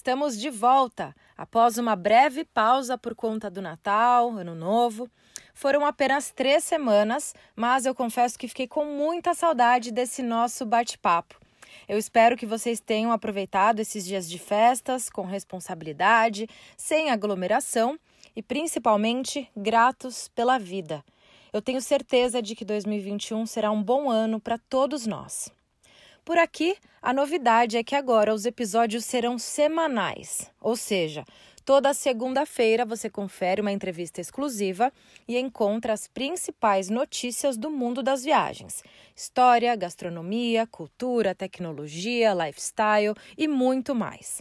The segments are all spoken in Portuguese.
Estamos de volta após uma breve pausa por conta do Natal, Ano Novo. Foram apenas três semanas, mas eu confesso que fiquei com muita saudade desse nosso bate-papo. Eu espero que vocês tenham aproveitado esses dias de festas com responsabilidade, sem aglomeração e principalmente gratos pela vida. Eu tenho certeza de que 2021 será um bom ano para todos nós. Por aqui, a novidade é que agora os episódios serão semanais, ou seja, toda segunda-feira você confere uma entrevista exclusiva e encontra as principais notícias do mundo das viagens: história, gastronomia, cultura, tecnologia, lifestyle e muito mais.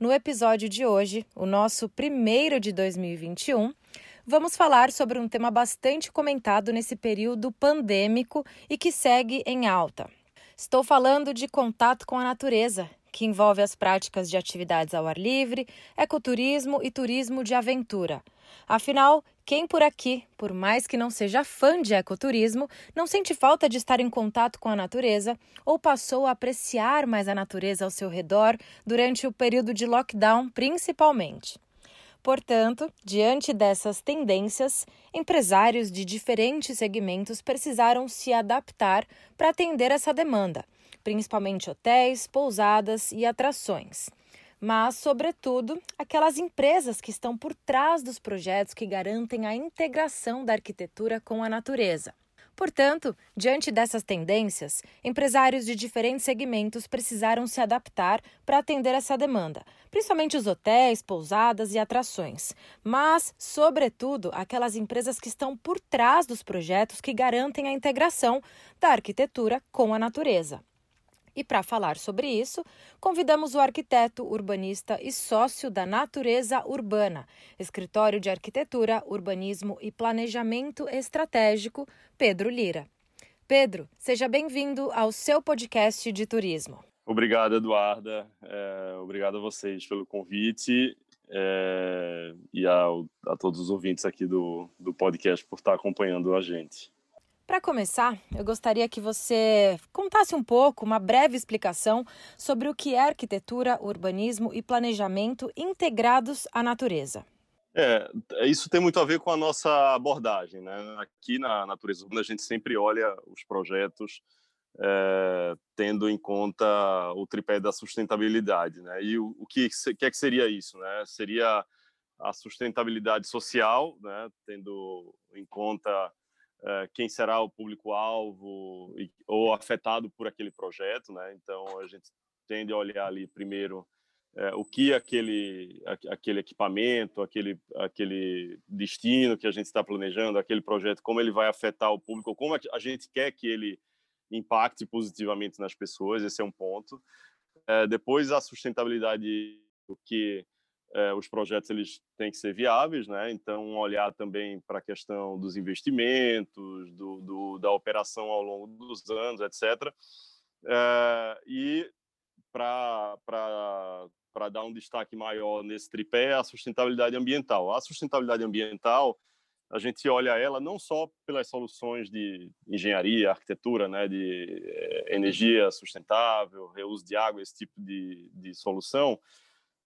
No episódio de hoje, o nosso primeiro de 2021, vamos falar sobre um tema bastante comentado nesse período pandêmico e que segue em alta Estou falando de contato com a natureza, que envolve as práticas de atividades ao ar livre, ecoturismo e turismo de aventura. Afinal, quem por aqui, por mais que não seja fã de ecoturismo, não sente falta de estar em contato com a natureza ou passou a apreciar mais a natureza ao seu redor durante o período de lockdown, principalmente? Portanto, diante dessas tendências, empresários de diferentes segmentos precisaram se adaptar para atender essa demanda, principalmente hotéis, pousadas e atrações. Mas, sobretudo, aquelas empresas que estão por trás dos projetos que garantem a integração da arquitetura com a natureza. Portanto, diante dessas tendências, empresários de diferentes segmentos precisaram se adaptar para atender essa demanda, principalmente os hotéis, pousadas e atrações, mas, sobretudo, aquelas empresas que estão por trás dos projetos que garantem a integração da arquitetura com a natureza. E para falar sobre isso, convidamos o arquiteto, urbanista e sócio da Natureza Urbana, escritório de arquitetura, urbanismo e planejamento estratégico, Pedro Lira. Pedro, seja bem-vindo ao seu podcast de turismo. Obrigado, Eduarda. É, obrigado a vocês pelo convite é, e a, a, todos os ouvintes aqui do, do podcast por estar acompanhando a gente. Para começar, eu gostaria que você contasse um pouco, uma breve explicação sobre o que é arquitetura, urbanismo e planejamento integrados à natureza. É, isso tem muito a ver com a nossa abordagem, né? Aqui na natureza urbana a gente sempre olha os projetos é, tendo em conta o tripé da sustentabilidade, né? E o, o que, que é que seria isso, né? Seria a sustentabilidade social, né? Tendo em conta quem será o público-alvo ou afetado por aquele projeto, né? Então a gente tende a olhar ali primeiro é, o que aquele aquele equipamento, aquele aquele destino que a gente está planejando, aquele projeto, como ele vai afetar o público, como a gente quer que ele impacte positivamente nas pessoas, esse é um ponto. É, depois a sustentabilidade, o que é, os projetos eles têm que ser viáveis, né? Então olhar também para a questão dos investimentos, do, do, da operação ao longo dos anos, etc. É, e para para dar um destaque maior nesse tripé a sustentabilidade ambiental. A sustentabilidade ambiental a gente olha ela não só pelas soluções de engenharia, arquitetura, né, de é, energia sustentável, reuso de água, esse tipo de, de solução,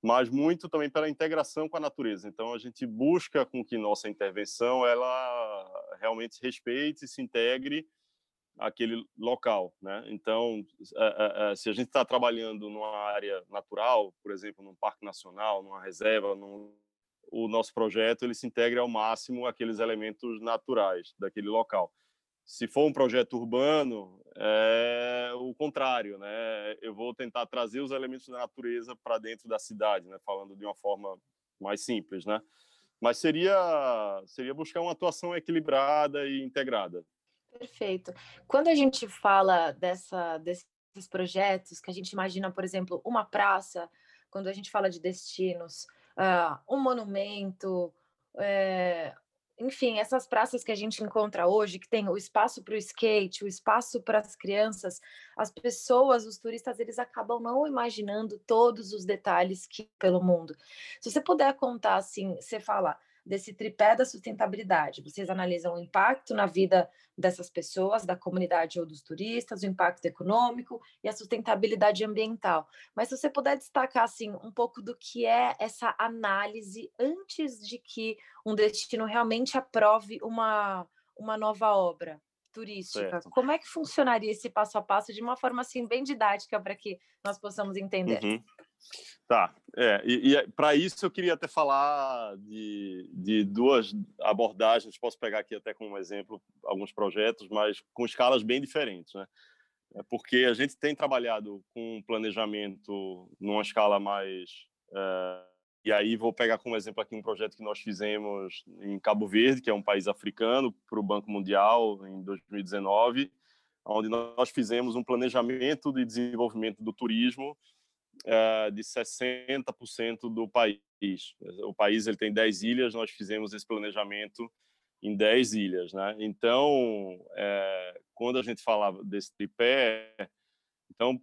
mas muito também pela integração com a natureza. Então a gente busca com que nossa intervenção ela realmente respeite e se integre aquele local, né? Então, se a gente está trabalhando numa área natural, por exemplo, num parque nacional, numa reserva, num, o nosso projeto ele se integra ao máximo aqueles elementos naturais daquele local. Se for um projeto urbano, é o contrário, né? Eu vou tentar trazer os elementos da natureza para dentro da cidade, né? Falando de uma forma mais simples, né? Mas seria seria buscar uma atuação equilibrada e integrada. Perfeito. Quando a gente fala dessa desses projetos, que a gente imagina, por exemplo, uma praça, quando a gente fala de destinos, uh, um monumento, é, enfim, essas praças que a gente encontra hoje, que tem o espaço para o skate, o espaço para as crianças, as pessoas, os turistas, eles acabam não imaginando todos os detalhes que pelo mundo. Se você puder contar assim, você fala desse tripé da sustentabilidade. Vocês analisam o impacto na vida dessas pessoas, da comunidade ou dos turistas, o impacto econômico e a sustentabilidade ambiental. Mas se você puder destacar assim um pouco do que é essa análise antes de que um destino realmente aprove uma uma nova obra turística. Certo. Como é que funcionaria esse passo a passo de uma forma assim bem didática para que nós possamos entender? Uhum. Tá, é, e, e para isso eu queria até falar de, de duas abordagens, posso pegar aqui até como exemplo alguns projetos, mas com escalas bem diferentes, né? É porque a gente tem trabalhado com planejamento numa escala mais... É, e aí vou pegar como exemplo aqui um projeto que nós fizemos em Cabo Verde, que é um país africano, para o Banco Mundial em 2019, onde nós fizemos um planejamento de desenvolvimento do turismo uh, de 60% do país. O país ele tem 10 ilhas, nós fizemos esse planejamento em 10 ilhas. Né? Então, é, quando a gente falava desse tripé, então,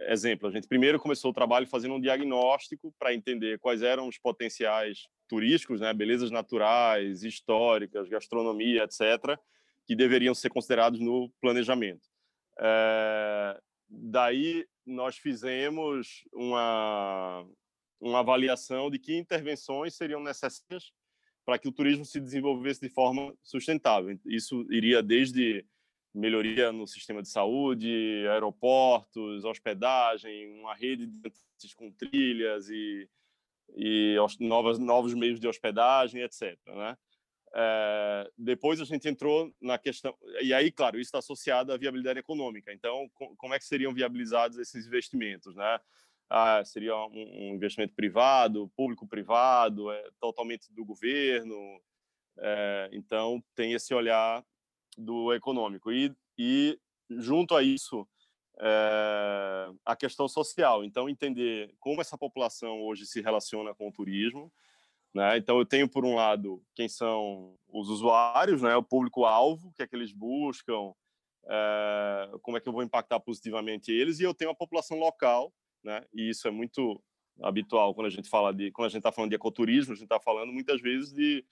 exemplo, a gente primeiro começou o trabalho fazendo um diagnóstico para entender quais eram os potenciais turísticos, né, belezas naturais, históricas, gastronomia, etc., que deveriam ser considerados no planejamento. É, daí nós fizemos uma, uma avaliação de que intervenções seriam necessárias para que o turismo se desenvolvesse de forma sustentável. Isso iria desde melhoria no sistema de saúde, aeroportos, hospedagem, uma rede de com trilhas e, e novas, novos meios de hospedagem, etc. Né? É, depois a gente entrou na questão e aí claro isso está associado à viabilidade econômica. Então como é que seriam viabilizados esses investimentos né? Ah, seria um, um, investimento privado público privado é, totalmente do governo é, então tem esse olhar do econômico. E, e junto a isso é, a questão social. Então entender como essa população hoje se relaciona com o turismo né? Então, eu tenho, por um lado, quem são os usuários, né? o público-alvo, que é que eles buscam, é, como é que eu vou impactar positivamente eles, e eu tenho a população local, né? e isso é muito habitual quando a gente fala de quando a gente está falando de ecoturismo, a gente está falando muitas vezes de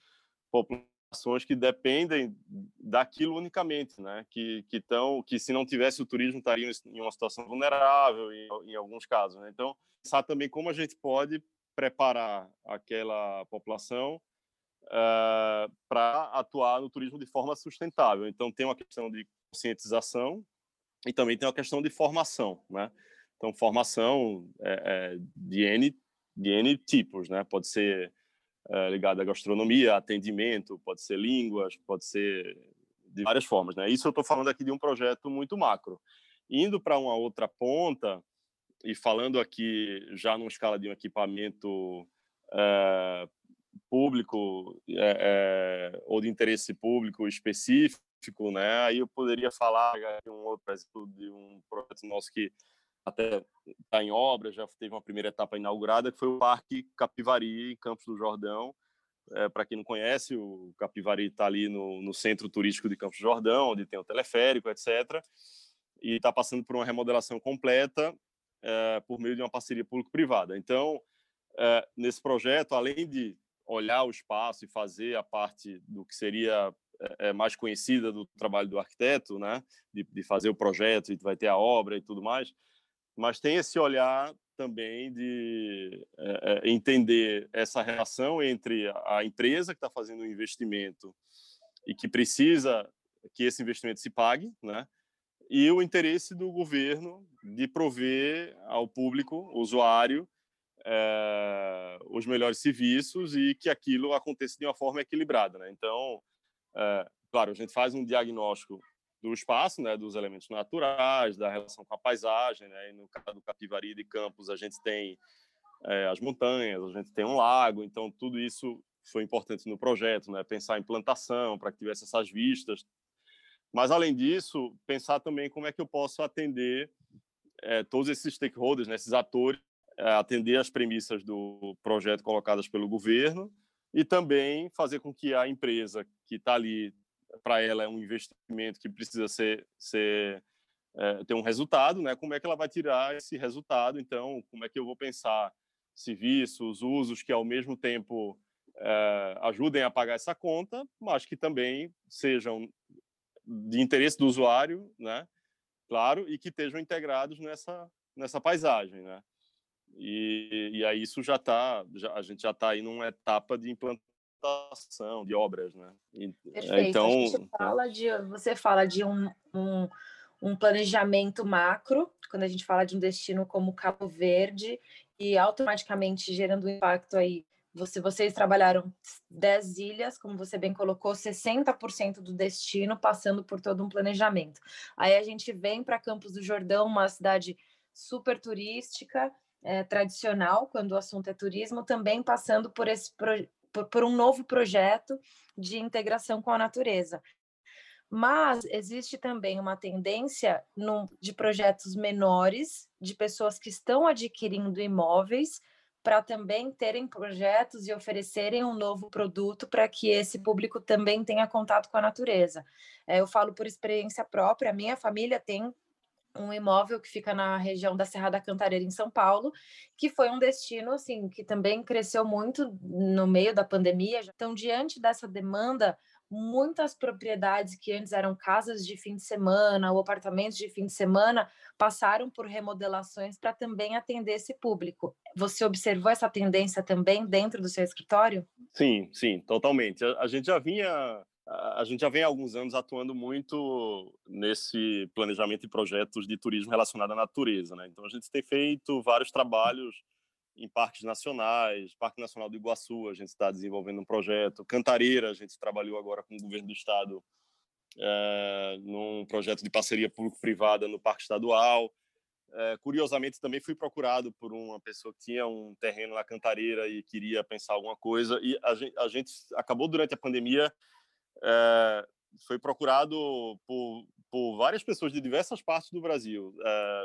populações que dependem daquilo unicamente, né? Que que estão que se não tivesse o turismo estariam em uma situação vulnerável em, em alguns casos. Né? Então, pensar também como a gente pode preparar aquela população uh, eh, para atuar no turismo de forma sustentável. Então, tem uma questão de conscientização e também tem uma questão de formação, né? Então, formação é, é de, N, de N tipos, né? Pode ser é, ligada à gastronomia, atendimento, pode ser línguas, pode ser de várias formas, né? Isso eu estou falando aqui de um projeto muito macro. Indo para uma outra ponta, e falando aqui já numa escala de um equipamento é, público é, ou de interesse público específico, né? Aí eu poderia falar de um outro exemplo de um projeto nosso que até está em obra, já teve uma primeira etapa inaugurada, que foi o Parque Capivari, em Campos do Jordão. É, Para quem não conhece, o Capivari está ali no, no centro turístico de Campos do Jordão, onde tem o teleférico, etc. E está passando por uma remodelação completa é, por meio de uma parceria público-privada. Então, é, nesse projeto, além de olhar o espaço e fazer a parte do que seria é, mais conhecida do trabalho do arquiteto, né, de, de, fazer o projeto e vai ter a obra e tudo mais, mas tem esse olhar também de é, entender essa relação entre a empresa que está fazendo o um investimento e que precisa que esse investimento se pague, né, e o interesse do governo de prover ao público, usuário, é, os melhores serviços e que aquilo aconteça de uma forma equilibrada. Né? Então, é, claro, a gente faz um diagnóstico do espaço, né, dos elementos naturais, da relação com a paisagem. Né? E no caso do Capivari de Campos, a gente tem é, as montanhas, a gente tem um lago, então tudo isso foi importante no projeto, né? pensar em plantação para que tivesse essas vistas, mas, além disso, pensar também como é que eu posso atender é, todos esses stakeholders, né, esses atores, é, atender as premissas do projeto colocadas pelo governo, e também fazer com que a empresa que está ali, para ela é um investimento que precisa ser, ser é, ter um resultado, né? Como é que ela vai tirar esse resultado? Então, como é que eu vou pensar serviços, usos que ao mesmo tempo é, ajudem a pagar essa conta, mas que também sejam de interesse do usuário, né? Claro, e que estejam integrados nessa nessa paisagem, né? E, e aí isso já está, a gente já está aí numa etapa de implantação de obras, né? E, Perfeito. Então, a gente fala de, você fala de um, um, um planejamento macro, quando a gente fala de um destino como Cabo Verde, e automaticamente gerando um impacto aí você, vocês trabalharam 10 ilhas, como você bem colocou, 60% do destino passando por todo um planejamento. Aí a gente vem para Campos do Jordão, uma cidade super turística, é, tradicional, quando o assunto é turismo, também passando por, esse por, por um novo projeto de integração com a natureza. Mas existe também uma tendência no, de projetos menores, de pessoas que estão adquirindo imóveis, para também terem projetos e oferecerem um novo produto para que esse público também tenha contato com a natureza. É, eu falo por experiência própria, minha família tem um imóvel que fica na região da Serra da Cantareira, em São Paulo, que foi um destino assim que também cresceu muito no meio da pandemia. Então, diante dessa demanda, muitas propriedades que antes eram casas de fim de semana ou apartamentos de fim de semana passaram por remodelações para também atender esse público. Você observou essa tendência também dentro do seu escritório? Sim, sim, totalmente. A, a gente já vinha a gente já vem há alguns anos atuando muito nesse planejamento de projetos de turismo relacionado à natureza, né? Então a gente tem feito vários trabalhos em parques nacionais, Parque Nacional do Iguaçu, a gente está desenvolvendo um projeto. Cantareira, a gente trabalhou agora com o governo do estado é, num projeto de parceria público-privada no Parque Estadual. É, curiosamente, também fui procurado por uma pessoa que tinha um terreno na Cantareira e queria pensar alguma coisa. E a gente, a gente acabou durante a pandemia é, foi procurado por, por várias pessoas de diversas partes do Brasil.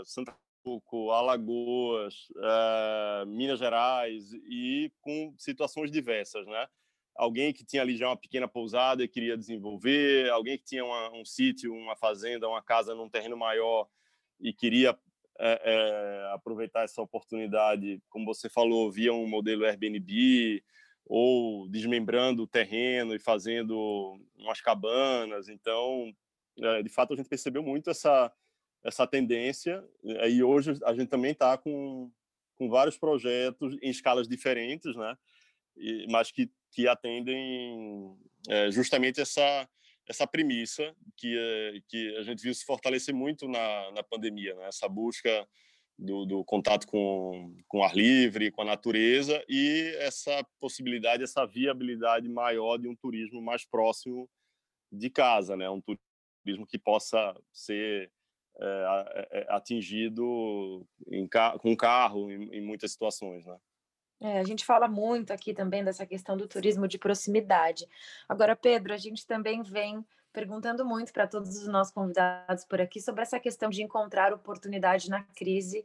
Santa Pernambuco, Alagoas, uh, Minas Gerais e com situações diversas, né? Alguém que tinha ali já uma pequena pousada e queria desenvolver, alguém que tinha uma, um sítio, uma fazenda, uma casa num terreno maior e queria é, é, aproveitar essa oportunidade, como você falou, via um modelo Airbnb ou desmembrando o terreno e fazendo umas cabanas. Então, é, de fato, a gente percebeu muito essa essa tendência. Né, e hoje a gente também está com, com vários projetos em escalas diferentes, né? E, mas que, que atendem é, justamente essa essa premissa que é, que a gente viu se fortalecer muito na, na pandemia, né? Essa busca do, do, contato com, com ar livre, com a natureza e essa possibilidade, essa viabilidade maior de um turismo mais próximo de casa, né? Um turismo que possa ser é, é, é, atingido em, com carro em, em muitas situações, né? É, a gente fala muito aqui também dessa questão do turismo de proximidade. Agora, Pedro, a gente também vem perguntando muito para todos os nossos convidados por aqui sobre essa questão de encontrar oportunidade na crise,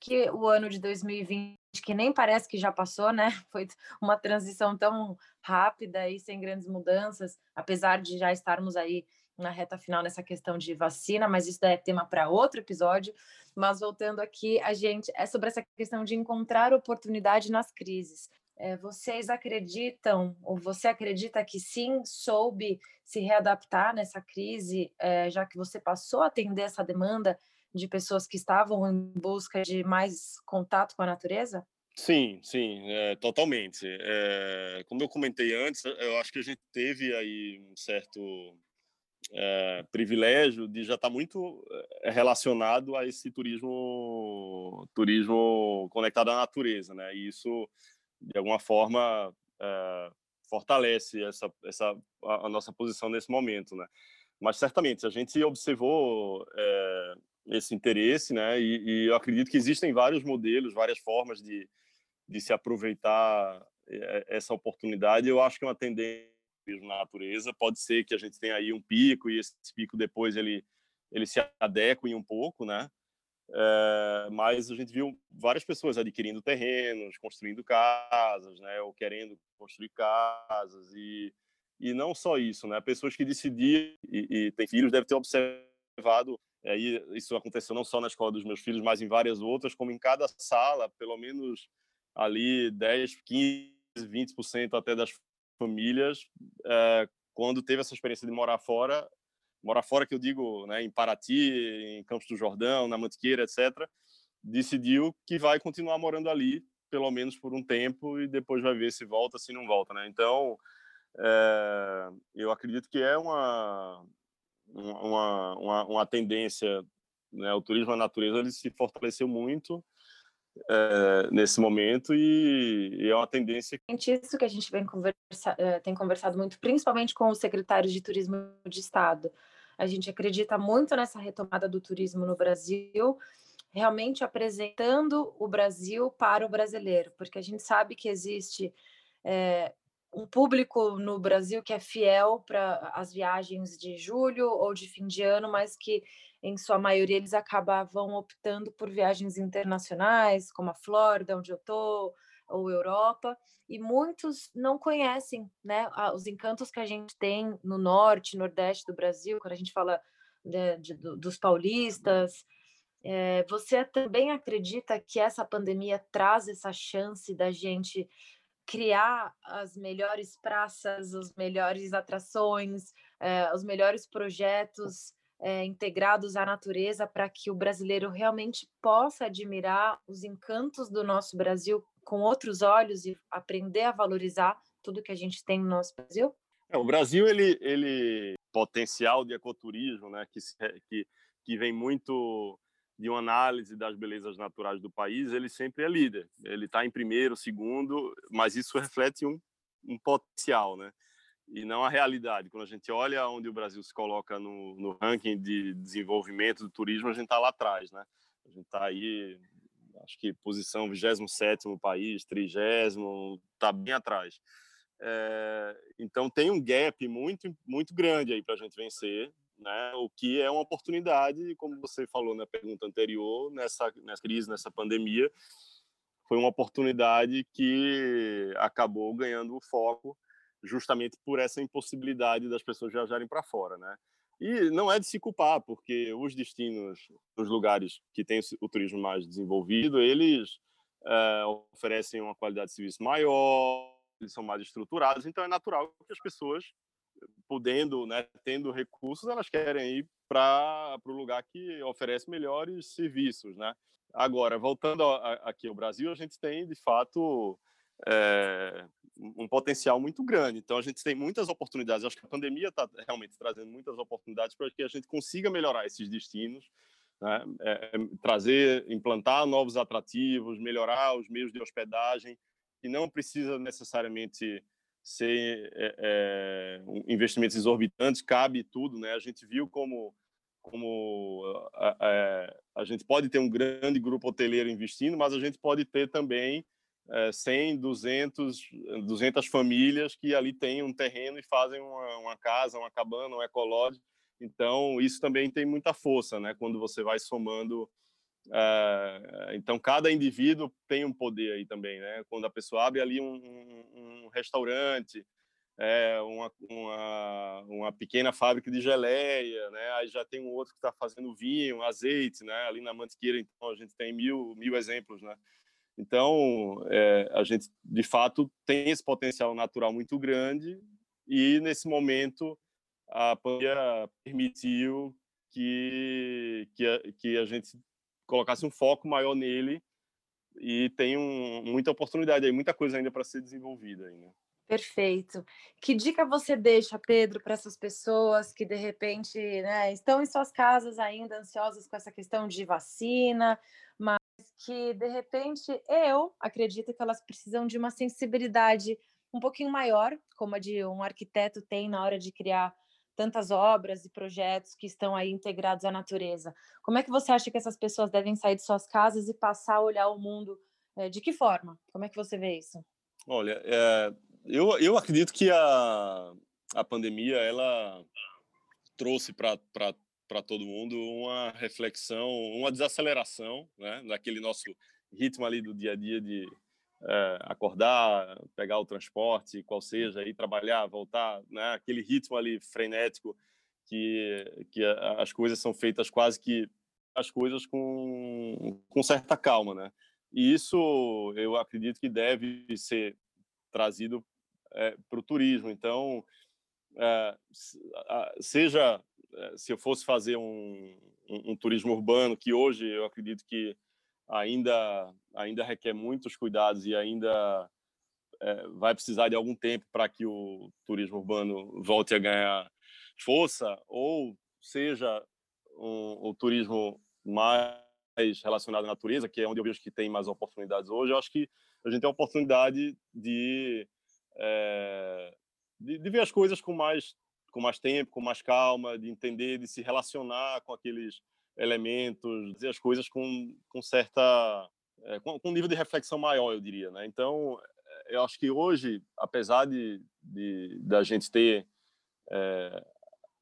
que o ano de 2020, que nem parece que já passou, né? Foi uma transição tão rápida e sem grandes mudanças, apesar de já estarmos aí na reta final nessa questão de vacina, mas isso é tema para outro episódio. Mas voltando aqui, a gente é sobre essa questão de encontrar oportunidade nas crises. É, vocês acreditam, ou você acredita que sim, soube se readaptar nessa crise, é, já que você passou a atender essa demanda de pessoas que estavam em busca de mais contato com a natureza? Sim, sim, é, totalmente. É, como eu comentei antes, eu acho que a gente teve aí um certo é, privilégio de já estar tá muito é, relacionado a esse turismo turismo conectado à natureza, né? E isso de alguma forma é, fortalece essa essa a, nossa posição nesse momento, né? Mas certamente a gente observou é, esse interesse, né? E, e, eu acredito que existem vários modelos, várias formas de de se aproveitar essa oportunidade. Eu acho que é uma tendência na natureza. Pode ser que a gente tenha aí um pico e esse pico depois ele ele se adeque um pouco, né? é, mas a gente viu várias pessoas adquirindo terrenos, construindo casas, né, ou querendo construir casas e e não só isso, né, pessoas que decidiram e, e têm filhos devem ter observado aí isso aconteceu não só na escola dos meus filhos, mas em várias outras, como em cada sala, pelo menos ali 10, 15, 20% até das famílias, é, quando teve essa experiência de morar fora, morar fora que eu digo, né, em Paraty, em Campos do Jordão, na Mantiqueira, etc., decidiu que vai continuar morando ali, pelo menos por um tempo, e depois vai ver se volta, se não volta, né? Então, é, eu acredito que é uma, uma, uma, uma tendência, né? O turismo à natureza ele se fortaleceu muito é, nesse momento e, e, é uma tendência. Isso que a gente conversa, é, tem conversado muito, principalmente com os secretários de turismo de estado. A gente acredita muito nessa retomada do turismo no Brasil, realmente apresentando o Brasil para o brasileiro, porque a gente sabe que existe é, um público no Brasil que é fiel para as viagens de julho ou de fim de ano, mas que em sua maioria eles acabavam optando por viagens internacionais, como a Flórida, onde eu estou, ou Europa, e muitos não conhecem né, os encantos que a gente tem no norte, nordeste do Brasil, quando a gente fala de, de, dos paulistas. É, você também acredita que essa pandemia traz essa chance da gente criar as melhores praças, as melhores atrações, é, os melhores projetos é, integrados à natureza para que o brasileiro realmente possa admirar os encantos do nosso Brasil com outros olhos e aprender a valorizar tudo que a gente tem no nosso Brasil? É, o Brasil, ele, ele potencial de ecoturismo, né, que, que, que vem muito de uma análise das belezas naturais do país, ele sempre é líder. Ele está em primeiro, segundo, mas isso reflete um, um potencial, né? E não a realidade. Quando a gente olha onde o Brasil se coloca no, no ranking de desenvolvimento do turismo, a gente está lá atrás, né? A gente está aí acho que posição 27 no país, 30 está bem atrás. É, então tem um gap muito muito grande aí para a gente vencer, né? O que é uma oportunidade, como você falou na pergunta anterior, nessa nessa crise, nessa pandemia, foi uma oportunidade que acabou ganhando o foco justamente por essa impossibilidade das pessoas viajarem para fora, né? E não é de se culpar, porque os destinos, os lugares que têm o turismo mais desenvolvido, eles é, oferecem uma qualidade de serviço maior, eles são mais estruturados, então é natural que as pessoas, podendo, né, tendo recursos, elas querem ir para o lugar que oferece melhores serviços, né? Agora, voltando a, a, aqui ao Brasil, a gente tem, de fato, é, um potencial muito grande. Então, a gente tem muitas oportunidades. Acho que a pandemia está realmente trazendo muitas oportunidades para que a gente consiga melhorar esses destinos, né? é, trazer, implantar novos atrativos, melhorar os meios de hospedagem, que não precisa necessariamente ser é, é, investimentos exorbitantes, cabe tudo. Né? A gente viu como como a, a, a gente pode ter um grande grupo hoteleiro investindo, mas a gente pode ter também 100, 200, 200 famílias que ali têm um terreno e fazem uma, uma casa, uma cabana, um ecológico. Então, isso também tem muita força, né? Quando você vai somando. Uh, então, cada indivíduo tem um poder aí também, né? Quando a pessoa abre ali um, um, um restaurante, é, uma, uma, uma, pequena fábrica de geleia, né? Aí já tem um outro que está fazendo vinho, azeite, né? Ali na Mantiqueira, então, a gente tem mil, mil exemplos, né? Então, é, a gente, de fato, tem esse potencial natural muito grande e, nesse momento, a pandemia permitiu que, que, a, que a gente colocasse um foco maior nele e tem um, muita oportunidade aí, muita coisa ainda para ser desenvolvida. Né? Perfeito. Que dica você deixa, Pedro, para essas pessoas que de repente né, estão em suas casas ainda ansiosas com essa questão de vacina, mas que de repente eu acredito que elas precisam de uma sensibilidade um pouquinho maior, como a de um arquiteto tem na hora de criar tantas obras e projetos que estão aí integrados à natureza. Como é que você acha que essas pessoas devem sair de suas casas e passar a olhar o mundo? É, de que forma? Como é que você vê isso? Olha, é, eu, eu acredito que a, a pandemia ela trouxe para para todo mundo uma reflexão, uma desaceleração, né, daquele nosso ritmo ali do dia a dia de é, acordar, pegar o transporte, qual seja, ir trabalhar, voltar, né, aquele ritmo ali frenético que que as coisas são feitas quase que as coisas com com certa calma, né? E isso eu acredito que deve ser trazido é, para o turismo. Então, é, seja se eu fosse fazer um, um, um, turismo urbano, que hoje eu acredito que ainda ainda requer muitos cuidados e ainda é, vai precisar de algum tempo para que o turismo urbano volte a ganhar força, ou seja um, o turismo mais relacionado à natureza, que é onde eu vejo que tem mais oportunidades hoje, eu acho que a gente tem a oportunidade de, é, de, de ver as coisas com mais com mais tempo, com mais calma, de entender, de se relacionar com aqueles elementos, dizer as coisas com, com certa é, com, com, um nível de reflexão maior, eu diria, né? Então, eh, eu acho que hoje, apesar de, de da gente ter é,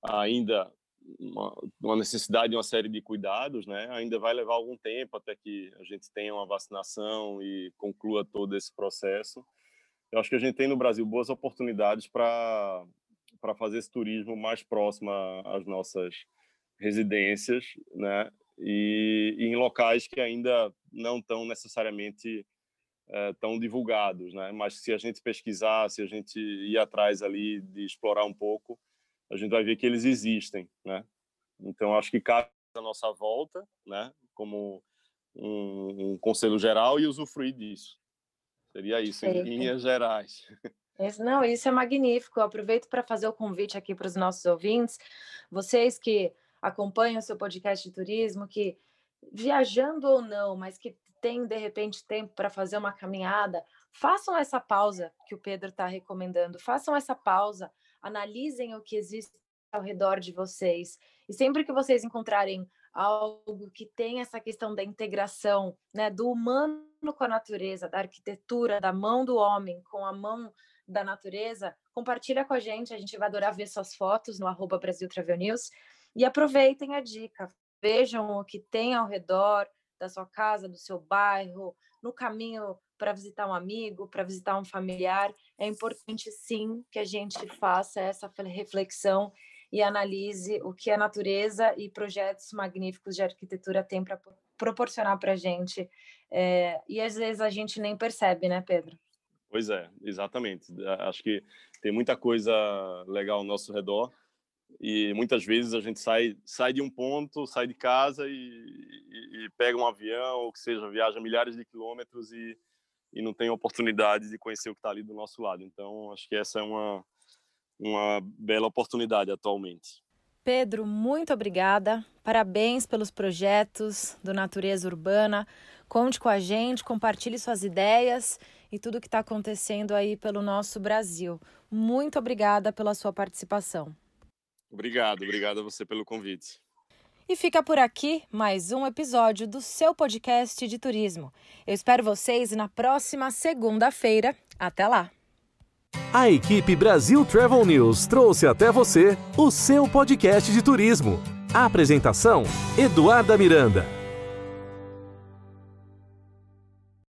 ainda uma, uma, necessidade de uma série de cuidados, né? Ainda vai levar algum tempo até que a gente tenha uma vacinação e conclua todo esse processo. Eu acho que a gente tem no Brasil boas oportunidades para para fazer esse turismo mais próximo às nossas residências, né? E, e em locais que ainda não estão necessariamente é, tão divulgados, né? Mas se a gente pesquisar, se a gente ir atrás ali de explorar um pouco, a gente vai ver que eles existem, né? Então acho que cabe a nossa volta, né? Como um, um conselho geral e usufruir disso. Seria isso, em linhas gerais. Não, isso é magnífico. Eu aproveito para fazer o convite aqui para os nossos ouvintes, vocês que acompanham o seu podcast de turismo, que viajando ou não, mas que tem de repente tempo para fazer uma caminhada, façam essa pausa que o Pedro está recomendando, façam essa pausa, analisem o que existe ao redor de vocês. E sempre que vocês encontrarem algo que tem essa questão da integração, né, do humano com a natureza, da arquitetura, da mão do homem com a mão da natureza, compartilha com a gente, a gente vai adorar ver suas fotos no arroba Brasil Travel News e aproveitem a dica, vejam o que tem ao redor da sua casa, do seu bairro, no caminho para visitar um amigo, para visitar um familiar, é importante sim que a gente faça essa reflexão e analise o que a natureza e projetos magníficos de arquitetura têm para proporcionar para a gente. É, e às vezes a gente nem percebe, né, Pedro? Pois é, exatamente. Acho que tem muita coisa legal ao nosso redor e muitas vezes a gente sai sai de um ponto, sai de casa e, e, e pega um avião ou que seja viaja milhares de quilômetros e, e não tem oportunidade de conhecer o que está ali do nosso lado. Então acho que essa é uma uma bela oportunidade atualmente. Pedro, muito obrigada. Parabéns pelos projetos do Natureza Urbana. Conte com a gente, compartilhe suas ideias e tudo que está acontecendo aí pelo nosso Brasil. Muito obrigada pela sua participação. Obrigado, obrigado a você pelo convite. E fica por aqui mais um episódio do seu podcast de turismo. Eu espero vocês na próxima segunda-feira. Até lá! A equipe Brasil Travel News trouxe até você o seu podcast de turismo. A apresentação: Eduarda Miranda.